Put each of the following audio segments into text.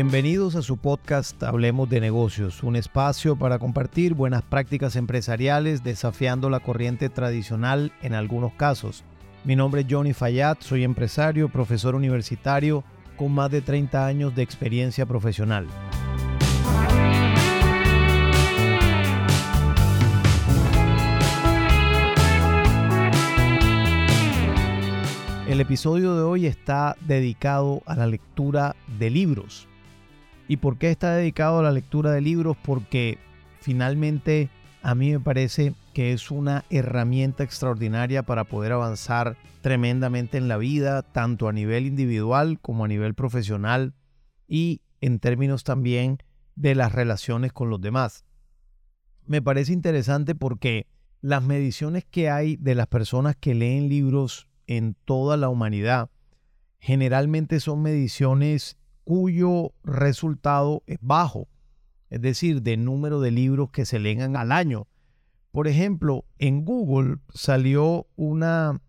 Bienvenidos a su podcast Hablemos de negocios, un espacio para compartir buenas prácticas empresariales desafiando la corriente tradicional en algunos casos. Mi nombre es Johnny Fayad, soy empresario, profesor universitario con más de 30 años de experiencia profesional. El episodio de hoy está dedicado a la lectura de libros. ¿Y por qué está dedicado a la lectura de libros? Porque finalmente a mí me parece que es una herramienta extraordinaria para poder avanzar tremendamente en la vida, tanto a nivel individual como a nivel profesional y en términos también de las relaciones con los demás. Me parece interesante porque las mediciones que hay de las personas que leen libros en toda la humanidad. Generalmente son mediciones cuyo resultado es bajo, es decir, de número de libros que se leen al año. Por ejemplo, en Google salió una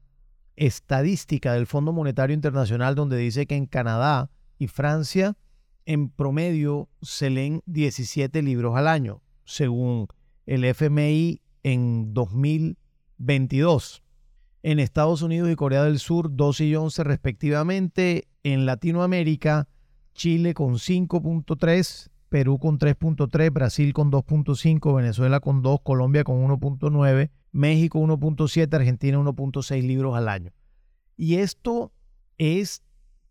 estadística del Fondo Monetario Internacional donde dice que en Canadá y Francia en promedio se leen 17 libros al año, según el FMI en 2022 en Estados Unidos y Corea del Sur 2 y 11 respectivamente, en Latinoamérica Chile con 5.3, Perú con 3.3, Brasil con 2.5, Venezuela con 2, Colombia con 1.9, México 1.7, Argentina 1.6 libros al año. Y esto es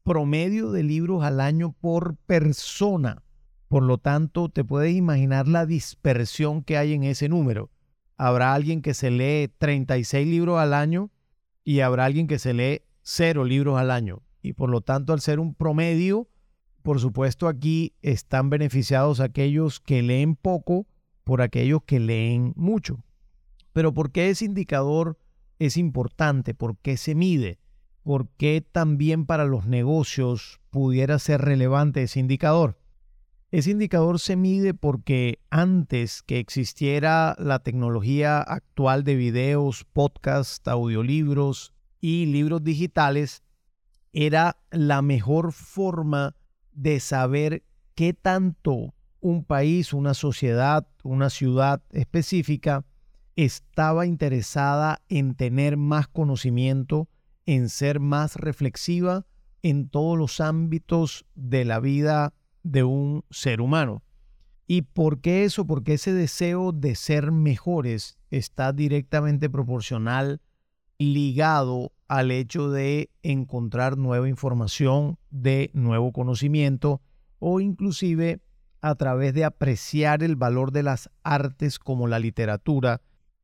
promedio de libros al año por persona. Por lo tanto, te puedes imaginar la dispersión que hay en ese número. Habrá alguien que se lee 36 libros al año y habrá alguien que se lee cero libros al año. Y por lo tanto, al ser un promedio, por supuesto aquí están beneficiados aquellos que leen poco por aquellos que leen mucho. Pero ¿por qué ese indicador es importante? ¿Por qué se mide? ¿Por qué también para los negocios pudiera ser relevante ese indicador? Ese indicador se mide porque antes que existiera la tecnología actual de videos, podcasts, audiolibros y libros digitales, era la mejor forma de saber qué tanto un país, una sociedad, una ciudad específica estaba interesada en tener más conocimiento, en ser más reflexiva en todos los ámbitos de la vida de un ser humano. ¿Y por qué eso? Porque ese deseo de ser mejores está directamente proporcional, ligado al hecho de encontrar nueva información, de nuevo conocimiento o inclusive a través de apreciar el valor de las artes como la literatura.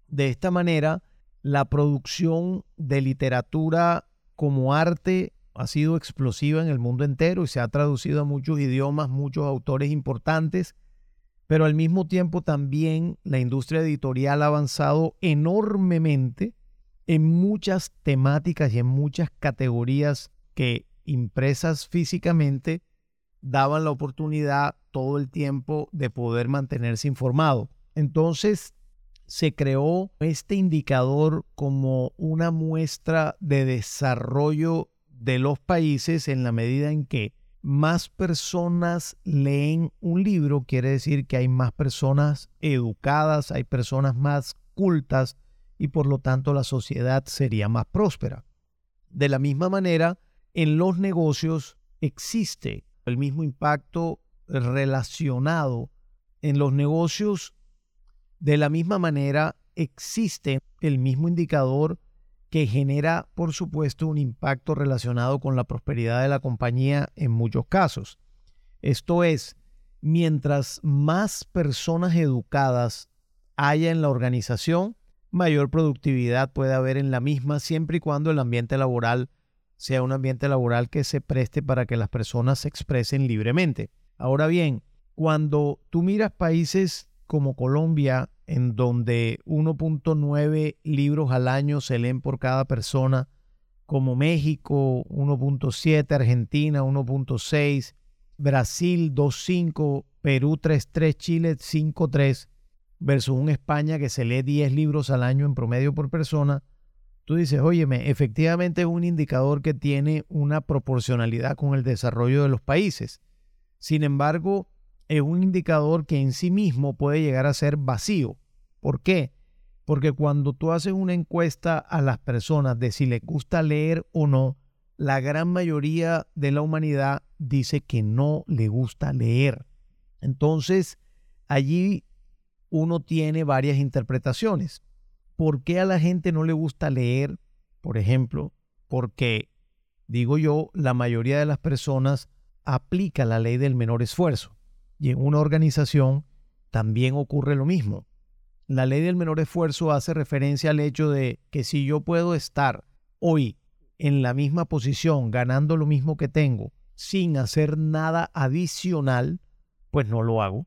De esta manera, la producción de literatura como arte ha sido explosiva en el mundo entero y se ha traducido a muchos idiomas, muchos autores importantes, pero al mismo tiempo también la industria editorial ha avanzado enormemente en muchas temáticas y en muchas categorías que impresas físicamente daban la oportunidad todo el tiempo de poder mantenerse informado. Entonces se creó este indicador como una muestra de desarrollo de los países en la medida en que más personas leen un libro, quiere decir que hay más personas educadas, hay personas más cultas y por lo tanto la sociedad sería más próspera. De la misma manera, en los negocios existe el mismo impacto relacionado. En los negocios, de la misma manera, existe el mismo indicador que genera, por supuesto, un impacto relacionado con la prosperidad de la compañía en muchos casos. Esto es, mientras más personas educadas haya en la organización, mayor productividad puede haber en la misma siempre y cuando el ambiente laboral sea un ambiente laboral que se preste para que las personas se expresen libremente. Ahora bien, cuando tú miras países como Colombia, en donde 1.9 libros al año se leen por cada persona, como México 1.7, Argentina 1.6, Brasil 2.5, Perú 3.3, Chile 5.3, versus un España que se lee 10 libros al año en promedio por persona, tú dices, óyeme, efectivamente es un indicador que tiene una proporcionalidad con el desarrollo de los países. Sin embargo, es un indicador que en sí mismo puede llegar a ser vacío. ¿Por qué? Porque cuando tú haces una encuesta a las personas de si les gusta leer o no, la gran mayoría de la humanidad dice que no le gusta leer. Entonces, allí uno tiene varias interpretaciones. ¿Por qué a la gente no le gusta leer? Por ejemplo, porque, digo yo, la mayoría de las personas aplica la ley del menor esfuerzo. Y en una organización también ocurre lo mismo. La ley del menor esfuerzo hace referencia al hecho de que si yo puedo estar hoy en la misma posición, ganando lo mismo que tengo, sin hacer nada adicional, pues no lo hago.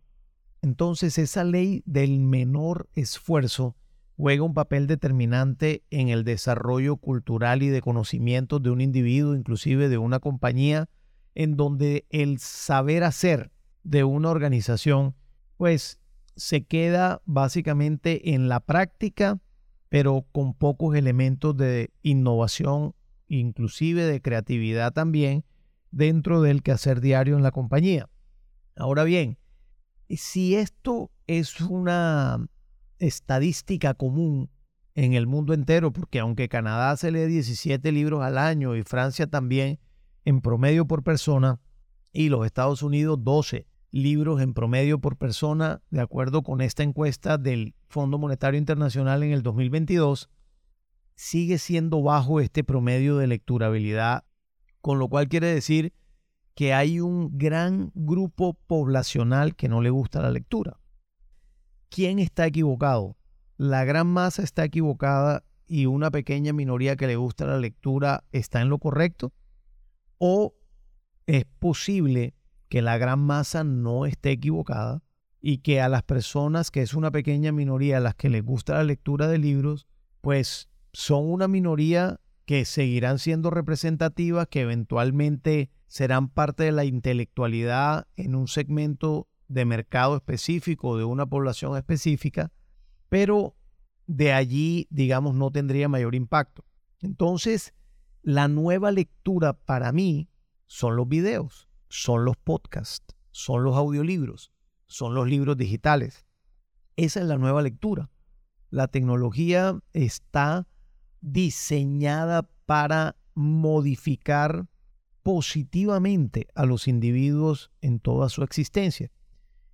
Entonces esa ley del menor esfuerzo juega un papel determinante en el desarrollo cultural y de conocimientos de un individuo, inclusive de una compañía, en donde el saber hacer de una organización, pues se queda básicamente en la práctica, pero con pocos elementos de innovación, inclusive de creatividad también, dentro del quehacer diario en la compañía. Ahora bien, si esto es una estadística común en el mundo entero, porque aunque Canadá se lee 17 libros al año y Francia también en promedio por persona, y los Estados Unidos 12 libros en promedio por persona, de acuerdo con esta encuesta del Fondo Monetario Internacional en el 2022, sigue siendo bajo este promedio de lecturabilidad, con lo cual quiere decir que hay un gran grupo poblacional que no le gusta la lectura. ¿Quién está equivocado? La gran masa está equivocada y una pequeña minoría que le gusta la lectura está en lo correcto? ¿O es posible que la gran masa no esté equivocada y que a las personas, que es una pequeña minoría a las que les gusta la lectura de libros, pues son una minoría que seguirán siendo representativas, que eventualmente serán parte de la intelectualidad en un segmento de mercado específico, de una población específica, pero de allí, digamos, no tendría mayor impacto. Entonces, la nueva lectura para mí son los videos, son los podcasts, son los audiolibros, son los libros digitales. Esa es la nueva lectura. La tecnología está diseñada para modificar positivamente a los individuos en toda su existencia.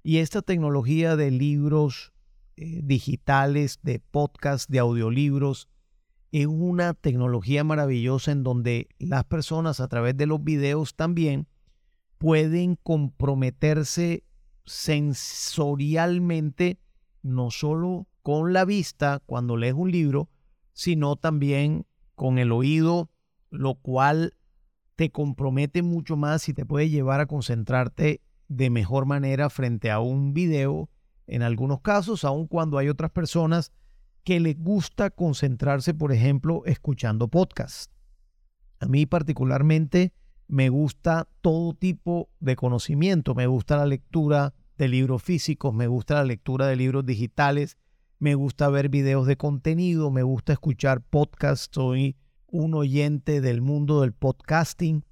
Y esta tecnología de libros eh, digitales, de podcasts, de audiolibros, es una tecnología maravillosa en donde las personas a través de los videos también pueden comprometerse sensorialmente, no solo con la vista cuando lees un libro, sino también con el oído, lo cual te compromete mucho más y te puede llevar a concentrarte de mejor manera frente a un video en algunos casos, aun cuando hay otras personas que les gusta concentrarse, por ejemplo, escuchando podcasts. A mí particularmente me gusta todo tipo de conocimiento, me gusta la lectura de libros físicos, me gusta la lectura de libros digitales, me gusta ver videos de contenido, me gusta escuchar podcasts, soy un oyente del mundo del podcasting,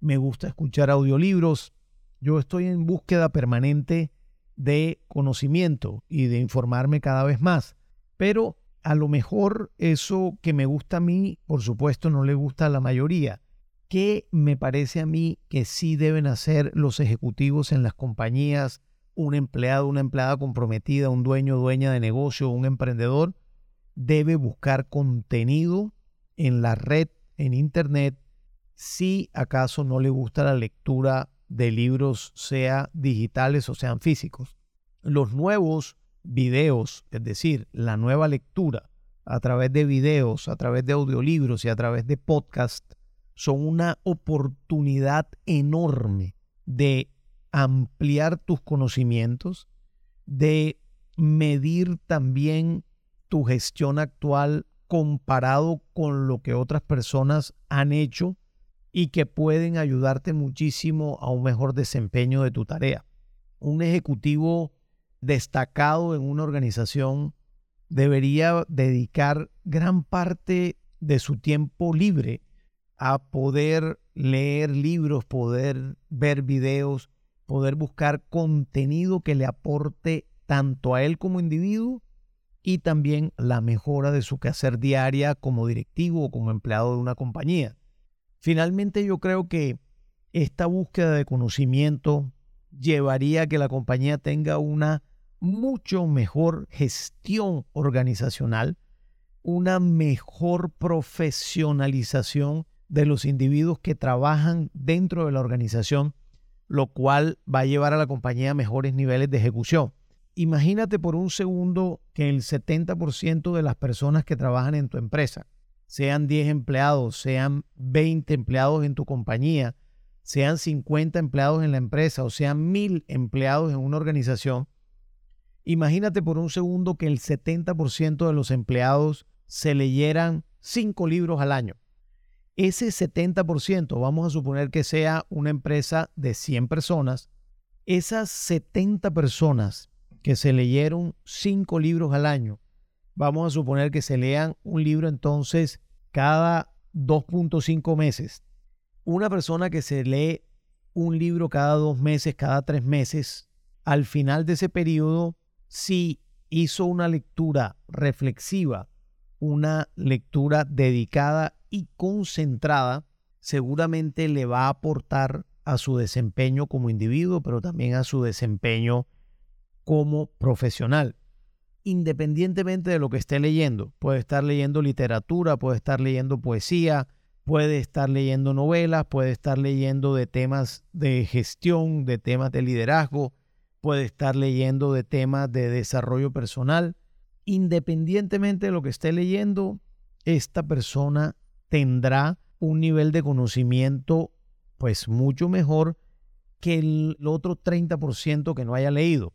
me gusta escuchar audiolibros. Yo estoy en búsqueda permanente de conocimiento y de informarme cada vez más. Pero a lo mejor eso que me gusta a mí, por supuesto, no le gusta a la mayoría. ¿Qué me parece a mí que sí deben hacer los ejecutivos en las compañías un empleado, una empleada comprometida, un dueño, dueña de negocio, un emprendedor, debe buscar contenido en la red, en Internet, si acaso no le gusta la lectura de libros, sea digitales o sean físicos. Los nuevos videos, es decir, la nueva lectura a través de videos, a través de audiolibros y a través de podcast, son una oportunidad enorme de ampliar tus conocimientos, de medir también tu gestión actual comparado con lo que otras personas han hecho y que pueden ayudarte muchísimo a un mejor desempeño de tu tarea. Un ejecutivo destacado en una organización debería dedicar gran parte de su tiempo libre a poder leer libros, poder ver videos, poder buscar contenido que le aporte tanto a él como individuo y también la mejora de su quehacer diaria como directivo o como empleado de una compañía. Finalmente yo creo que esta búsqueda de conocimiento llevaría a que la compañía tenga una mucho mejor gestión organizacional, una mejor profesionalización de los individuos que trabajan dentro de la organización, lo cual va a llevar a la compañía a mejores niveles de ejecución. Imagínate por un segundo que el 70% de las personas que trabajan en tu empresa, sean 10 empleados, sean 20 empleados en tu compañía, sean 50 empleados en la empresa o sean 1000 empleados en una organización, imagínate por un segundo que el 70% de los empleados se leyeran 5 libros al año. Ese 70%, vamos a suponer que sea una empresa de 100 personas, esas 70 personas que se leyeron 5 libros al año, vamos a suponer que se lean un libro entonces cada 2.5 meses. Una persona que se lee un libro cada dos meses, cada tres meses, al final de ese periodo, si hizo una lectura reflexiva, una lectura dedicada y concentrada, seguramente le va a aportar a su desempeño como individuo, pero también a su desempeño como profesional. Independientemente de lo que esté leyendo, puede estar leyendo literatura, puede estar leyendo poesía, puede estar leyendo novelas, puede estar leyendo de temas de gestión, de temas de liderazgo, puede estar leyendo de temas de desarrollo personal. Independientemente de lo que esté leyendo, esta persona tendrá un nivel de conocimiento pues mucho mejor que el otro 30% que no haya leído.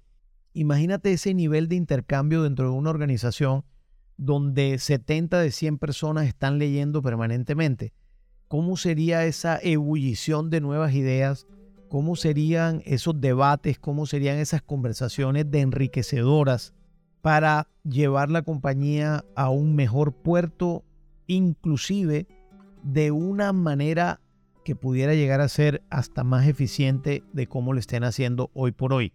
Imagínate ese nivel de intercambio dentro de una organización donde 70 de 100 personas están leyendo permanentemente. ¿Cómo sería esa ebullición de nuevas ideas? ¿Cómo serían esos debates? ¿Cómo serían esas conversaciones de enriquecedoras para llevar la compañía a un mejor puerto inclusive de una manera que pudiera llegar a ser hasta más eficiente de cómo lo estén haciendo hoy por hoy.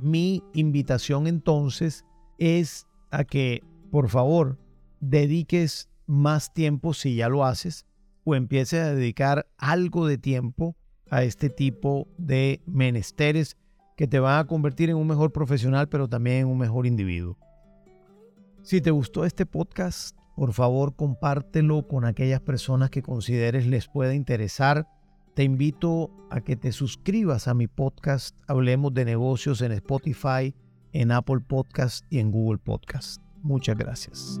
Mi invitación entonces es a que, por favor, dediques más tiempo si ya lo haces o empieces a dedicar algo de tiempo a este tipo de menesteres que te van a convertir en un mejor profesional, pero también en un mejor individuo. Si te gustó este podcast, por favor compártelo con aquellas personas que consideres les pueda interesar. Te invito a que te suscribas a mi podcast Hablemos de negocios en Spotify, en Apple Podcast y en Google Podcast. Muchas gracias.